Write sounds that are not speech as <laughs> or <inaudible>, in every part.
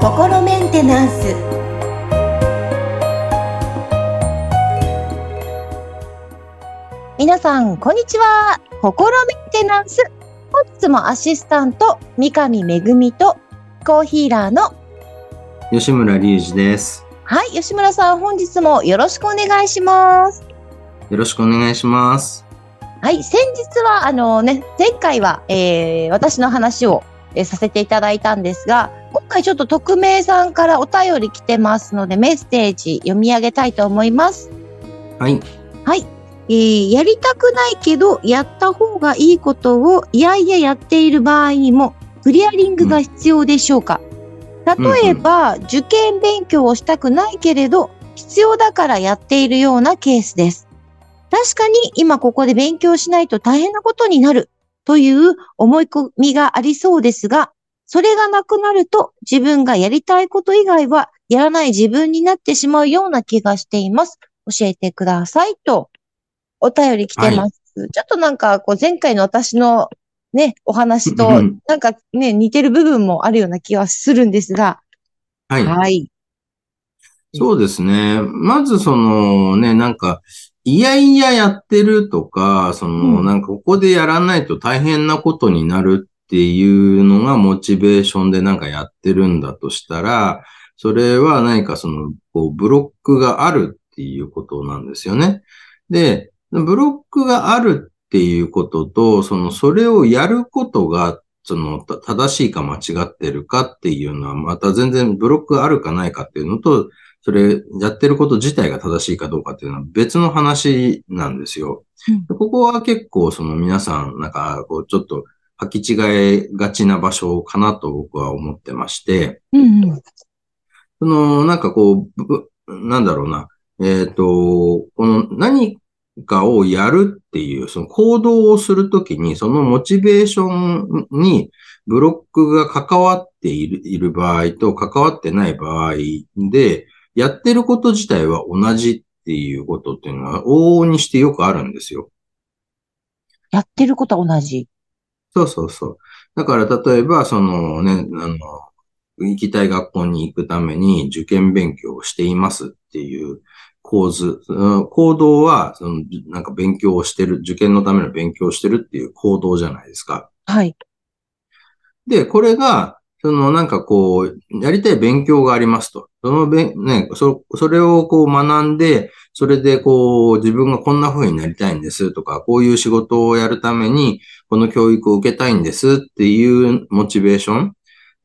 心メンテナンス皆さんこんにちは心メンテナンス本日もアシスタント三上恵とコーヒーラーの吉村隆二です。はい吉村さん本日もよろしくお願いしますよろしくお願いします。はい先日はあのね前回は、えー、私の話を、えーさせていただいたんですが今回ちょっと匿名さんからお便り来てますのでメッセージ読み上げたいと思いますはい。はい。えーやりたくないけど、やった方がいいことを、いやいややっている場合にも、クリアリングが必要でしょうか、例えば、受験勉強をしたくないけれど、必要だからやっているようなケースです。確かに今ここで勉強しないと大変なことになるという思い込みがありそうですが、それがなくなると自分がやりたいこと以外はやらない自分になってしまうような気がしています。教えてくださいと、お便り来てます。ちょっとなんか、こう、前回の私のね、お話とうん、なんかね、似てる部分もあるような気はするんですが、はい。はい。そうですね。まずそのね、なんか、いやいややってるとか、その、うんなんかここでやらないと大変なことになるっていうのがモチベーションでなんかやってるんだとしたら、それは何かその、こう、ブロックがあるっていうことなんですよね。で、ブロックがあるっていうことと、その、それをやることが、その、た正しいか間違ってるかっていうのは、また全然ブロックがあるかないかっていうのと、それ、やってること自体が正しいかどうかっていうのは別の話なんですよ。うんここは結構、その皆さん、なんか、こう、ちょっと、履き違えがちな場所かなと僕は思ってまして、うんうん。その、なんかこう、ぶなんだろうな、えっ、と、この何かをやるっていう、その行動をするときに、そのモチベーションにブロックが関わっているいる場合と関わってない場合で、やってること自体は同じっていうことっていうのは往々にしてよくあるんですよ。やってることは同じ。そうそうそう。だから例えば、そのね、あの、行きたい学校に行くために受験勉強をしていますっていう構図、うん行動は、その、なんか勉強をしてる、受験のための勉強をしてるっていう行動じゃないですか。はい。で、これが、そのなんかこう、やりたい勉強がありますと。そのべ、ね、そ、それをこう学んで、それでこう、自分がこんな風になりたいんですとか、こういう仕事をやるために、この教育を受けたいんですっていうモチベーション。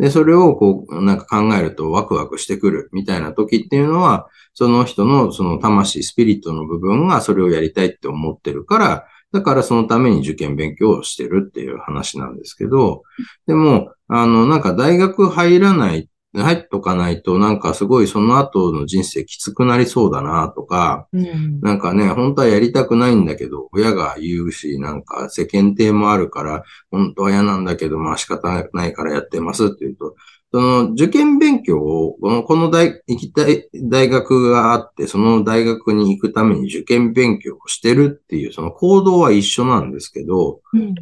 で、それをこう、なんか考えるとワクワクしてくるみたいな時っていうのは、その人のその魂、スピリットの部分がそれをやりたいって思ってるから、だからそのために受験勉強をしてるっていう話なんですけど、でも、あの、なんか大学入らない、入っとかないと、なんかすごいその後の人生きつくなりそうだなとか、うん。なんかね、本当はやりたくないんだけど、親が言うし、なんか世間体もあるから、本当は嫌なんだけど、まあ仕方ないからやってますっていうと、その受験勉強を、このこの大、行きたい大学があって、その大学に行くために受験勉強をしてるっていう、その行動は一緒なんですけど、うんうん。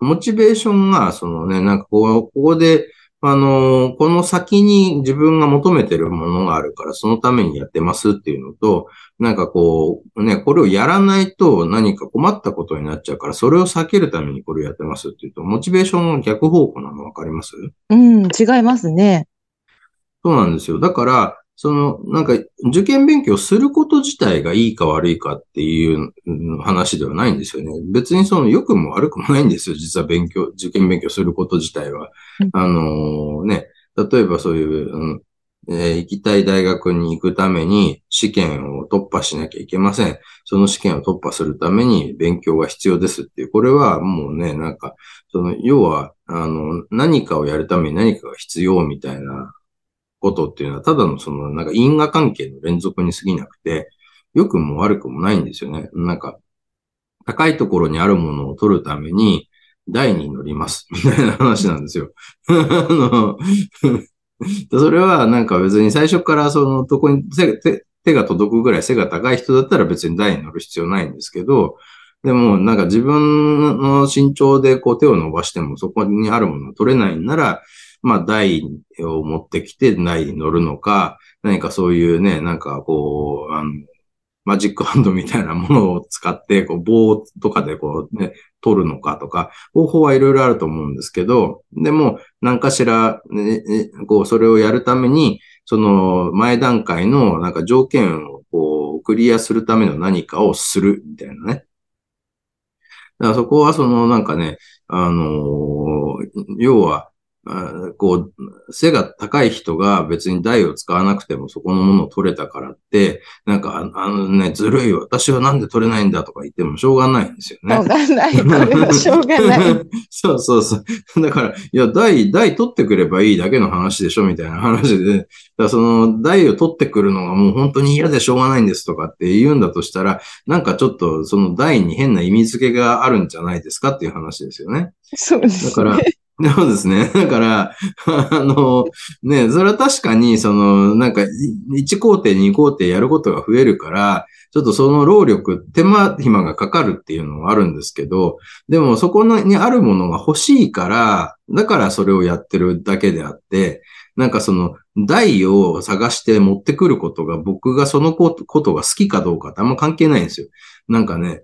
モチベーションが、そのね、なんかこう、ここで、あのーこの先に自分が求めてるものがあるから、そのためにやってますっていうのと、なんかこう、ね、これをやらないと何か困ったことになっちゃうから、それを避けるためにこれをやってますっていうと、モチベーションが逆方向なのわかります？うん、違いますね。そうなんですよ。だから、その、なんか、受験勉強すること自体がいいか悪いかっていううん話ではないんですよね。別にその良くも悪くもないんですよ。実は勉強、受験勉強すること自体はうん。あのね、例えばそういう、うんえー行きたい大学に行くために試験を突破しなきゃいけません。その試験を突破するために勉強が必要ですっていう。これはもうね、なんか、その、要は、あの、何かをやるために何かが必要みたいなことっていうのは、ただのその、なんか因果関係の連続に過ぎなくて、良くも悪くもないんですよね。なんか、高いところにあるものを取るために、台に乗ります、<laughs> みたいな話なんですよ。<laughs> あの <laughs> それはなんか別に最初からそのとこに手手手が届くぐらい背が高い人だったら別に台に乗る必要ないんですけど、でも、なんか自分の身長でこう手を伸ばしてもそこにあるものを取れないんなら、まあ台を持ってきて台に乗るのか、何かそういうね、なんかこう、あの、マジックハンドみたいなものを使って、こう棒とかでこうね、取るのかとか、方法はいろいろあると思うんですけど、でも、何かしら、ね、こう、それをやるために、その前段階のなんか条件をこう、クリアするための何かをするみたいなね。だからそこはそのなんかね、あのー、要は、こう、背が高い人が別に台を使わなくてもそこのものを取れたからって、なんか、あのね、ずるい私はなんで取れないんだとか言ってもしょうがないんですよね。しょうがない。それはしょうがない。<laughs> そうそうそう。だから、いや、台、台取ってくればいいだけの話でしょみたいな話で、だその台を取ってくるのがもう本当に嫌でしょうがないんですとかって言うんだとしたら、なんかちょっとその台に変な意味付けがあるんじゃないですかっていう話ですよね。そうです、ね。だから、<laughs> そうですね。だから、あの、ね、それは確かに、その、なんか、1工程、2工程やることが増えるから、ちょっとその労力、手間暇がかかるっていうのはあるんですけど、でもそこにあるものが欲しいから、だからそれをやってるだけであって、なんかその、台を探して持ってくることが僕がそのことが好きかどうかってあんま関係ないんですよ。なんかね、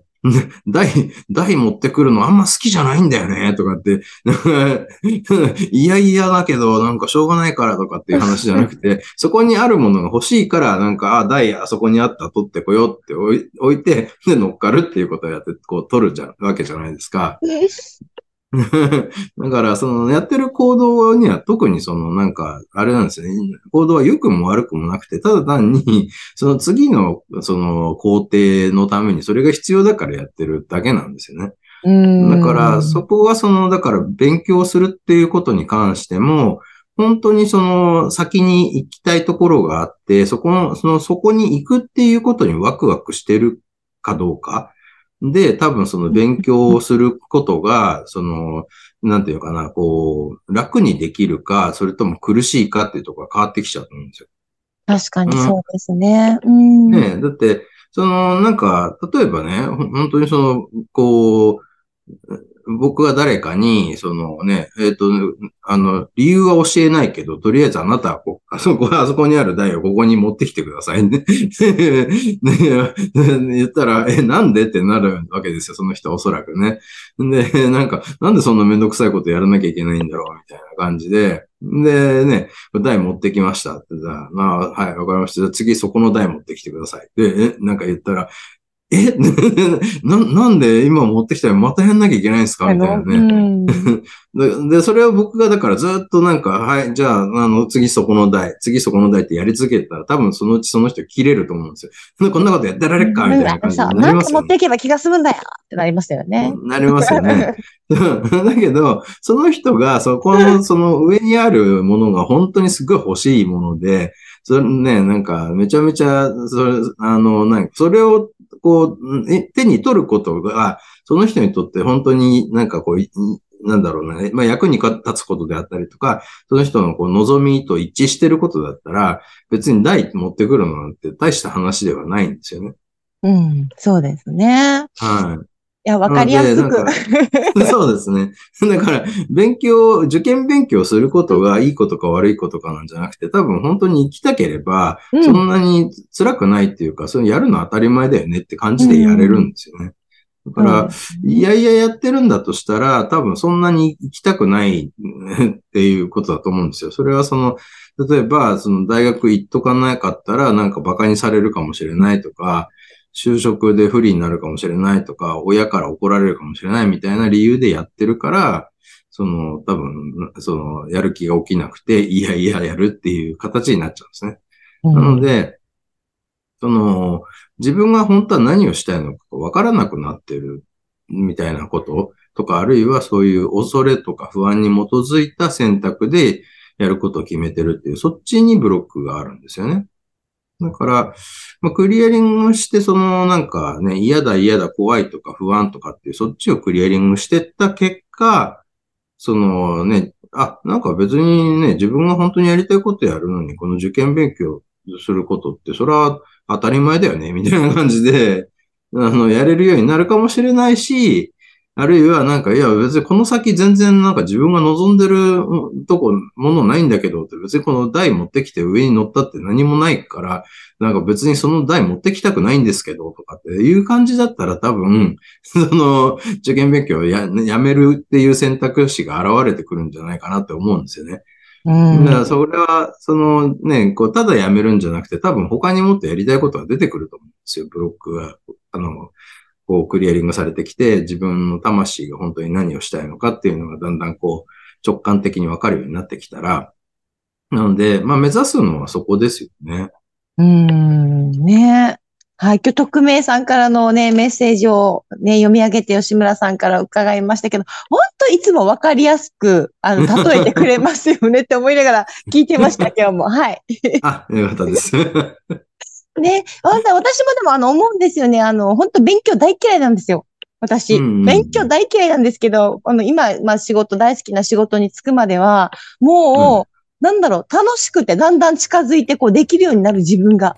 台、台持ってくるのあんま好きじゃないんだよね、とかって、<laughs> いやいやだけど、なんかしょうがないからとかっていう話じゃなくて、<laughs> そこにあるものが欲しいから、なんか、あ、台あそこにあった取ってこようって置いて、で、乗っかるっていうことをやって、こう、取るじゃ、わけじゃないですか。<laughs> だから、その、やってる行動には特にその、なんか、あれなんですよね。行動は良くも悪くもなくて、ただ単に、<laughs> その次の、その、工程のためにそれが必要だからやってるだけなんですよね。だから、そこはその、だから勉強するっていうことに関しても、本当にその先に行きたいところがあって、そこの、その、そこに行くっていうことにワクワクしてるかどうか。で、多分その勉強をすることが、その、なんていうかな、こう、楽にできるか、それとも苦しいかっていうところが変わってきちゃうと思うんですよ。確かにそうですね。うん。ねだって、その、なんか、例えばね、本当にその、こう、僕は誰かに、そのね、えっ、ー、と、あの、理由は教えないけど、とりあえずあなたはこ、あそこ、あそこにある台をここに持ってきてくださいね。<laughs> ね言ったら、え、なんでってなるわけですよ、その人はおそらくね。で、なんか、なんでそんなめんどくさいことやらなきゃいけないんだろう、みたいな感じで。で、ね、台持ってきましたってさ、まあ、はい、わかりました。次そこの台持ってきてください。で、え、なんか言ったら、え？<laughs> な、なんで今持ってきたらまたやんなきゃいけないんですか？みたいなね。<laughs> で、それを僕がだからずっとなんか、はい、じゃあ、あの、次そこの台、次そこの台ってやり続けたら多分そのうちその人切れると思うんですよ。こんなことやってられっか？みたいな感じになりますよ、ね。なんか持っていけば気が済むんだよってなりますよね。なりますよね。<laughs> だけど、その人がそこの、その上にあるものが本当にすごい欲しいもので、それね、なんか、めちゃめちゃ、それ、あの、なんか、それをこう、手に取ることが、その人にとって本当になんかこう、なんだろうな、まあ役に立つことであったりとか、その人のこう望みと一致してることだったら、別に台持ってくるのなんて大した話ではないんですよね。うん、そうですね。はい。いや、わかりやすく。そうですね。<laughs> だから、勉強、受験勉強することがいいことか悪いことかなんじゃなくて、多分本当に行きたければ、そんなに辛くないっていうか、それやるの当たり前だよねって感じでやれるんですよね。だから、いやいややってるんだとしたら、多分そんなに行きたくないっていうことだと思うんですよ。それはその、例えば、その大学行っとかなかったら、なんか馬鹿にされるかもしれないとか、就職で不利になるかもしれないとか、親から怒られるかもしれないみたいな理由でやってるから、その、多分、その、やる気が起きなくて、いやいややるっていう形になっちゃうんですね。うん、なので、その、自分が本当は何をしたいのかわからなくなってるみたいなこととか、あるいはそういう恐れとか不安に基づいた選択でやることを決めてるっていう、そっちにブロックがあるんですよね。だから、まあ、クリアリングして、そのなんかね、嫌だ嫌だ怖いとか不安とかっていう、そっちをクリアリングしてった結果、そのね、あ、なんか別にね、自分が本当にやりたいことやるのに、この受験勉強することって、それは当たり前だよね、みたいな感じで、あの、やれるようになるかもしれないし、あるいはなんか、いや別にこの先全然なんか自分が望んでるとこ、ものないんだけど別にこの台持ってきて上に乗ったって何もないから、なんか別にその台持ってきたくないんですけどとかっていう感じだったら多分、その受験勉強をややめるっていう選択肢が現れてくるんじゃないかなって思うんですよね。うん、だからそれは、そのね、こう、ただやめるんじゃなくて、多分他にもっとやりたいことが出てくると思うんですよ、ブロックが。あの、こうクリアリングされてきて、自分の魂が本当に何をしたいのかっていうのがだんだんこう直感的にわかるようになってきたら、なので、まあ目指すのはそこですよね。うん、ねはい。今日、匿名さんからのね、メッセージをね、読み上げて吉村さんから伺いましたけど、本当いつもわかりやすく、あの、例えてくれますよねって思いながら聞いてました、<laughs> 今日も。はい。あ、よかったです。<laughs> <laughs> ね、私もでもあの思うんですよね。あの、本当勉強大嫌いなんですよ。私、勉強大嫌いなんですけど、あの、今、まあ仕事、大好きな仕事に就くまでは、もう、うん、なんだろう、楽しくてだんだん近づいて、こう、できるようになる自分が、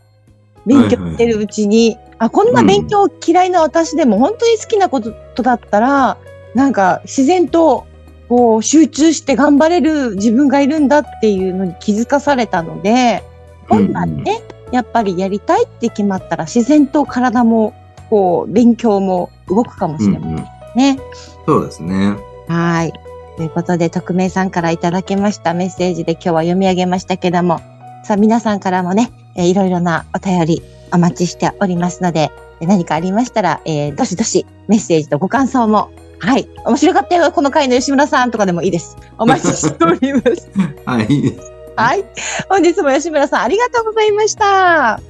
勉強してるうちに、はいはい、あ、こんな勉強嫌いな私でも、本当に好きなことだったら、なんか、自然と、こう、集中して頑張れる自分がいるんだっていうのに気づかされたので、本来ね、うんやっぱりやりたいって決まったら自然と体もこう勉強も動くかもしれませんね。うんうん、そうですね。はい。ということで、匿名さんからいただきましたメッセージで今日は読み上げましたけども、さあ皆さんからもね、えー、いろいろなお便りお待ちしておりますので、何かありましたら、えー、どしどしメッセージとご感想も、はい。面白かったよ、この回の吉村さんとかでもいいです。お待ちしております。<laughs> はい。はい。本日も吉村さんありがとうございました。あ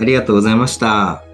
りがとうございました。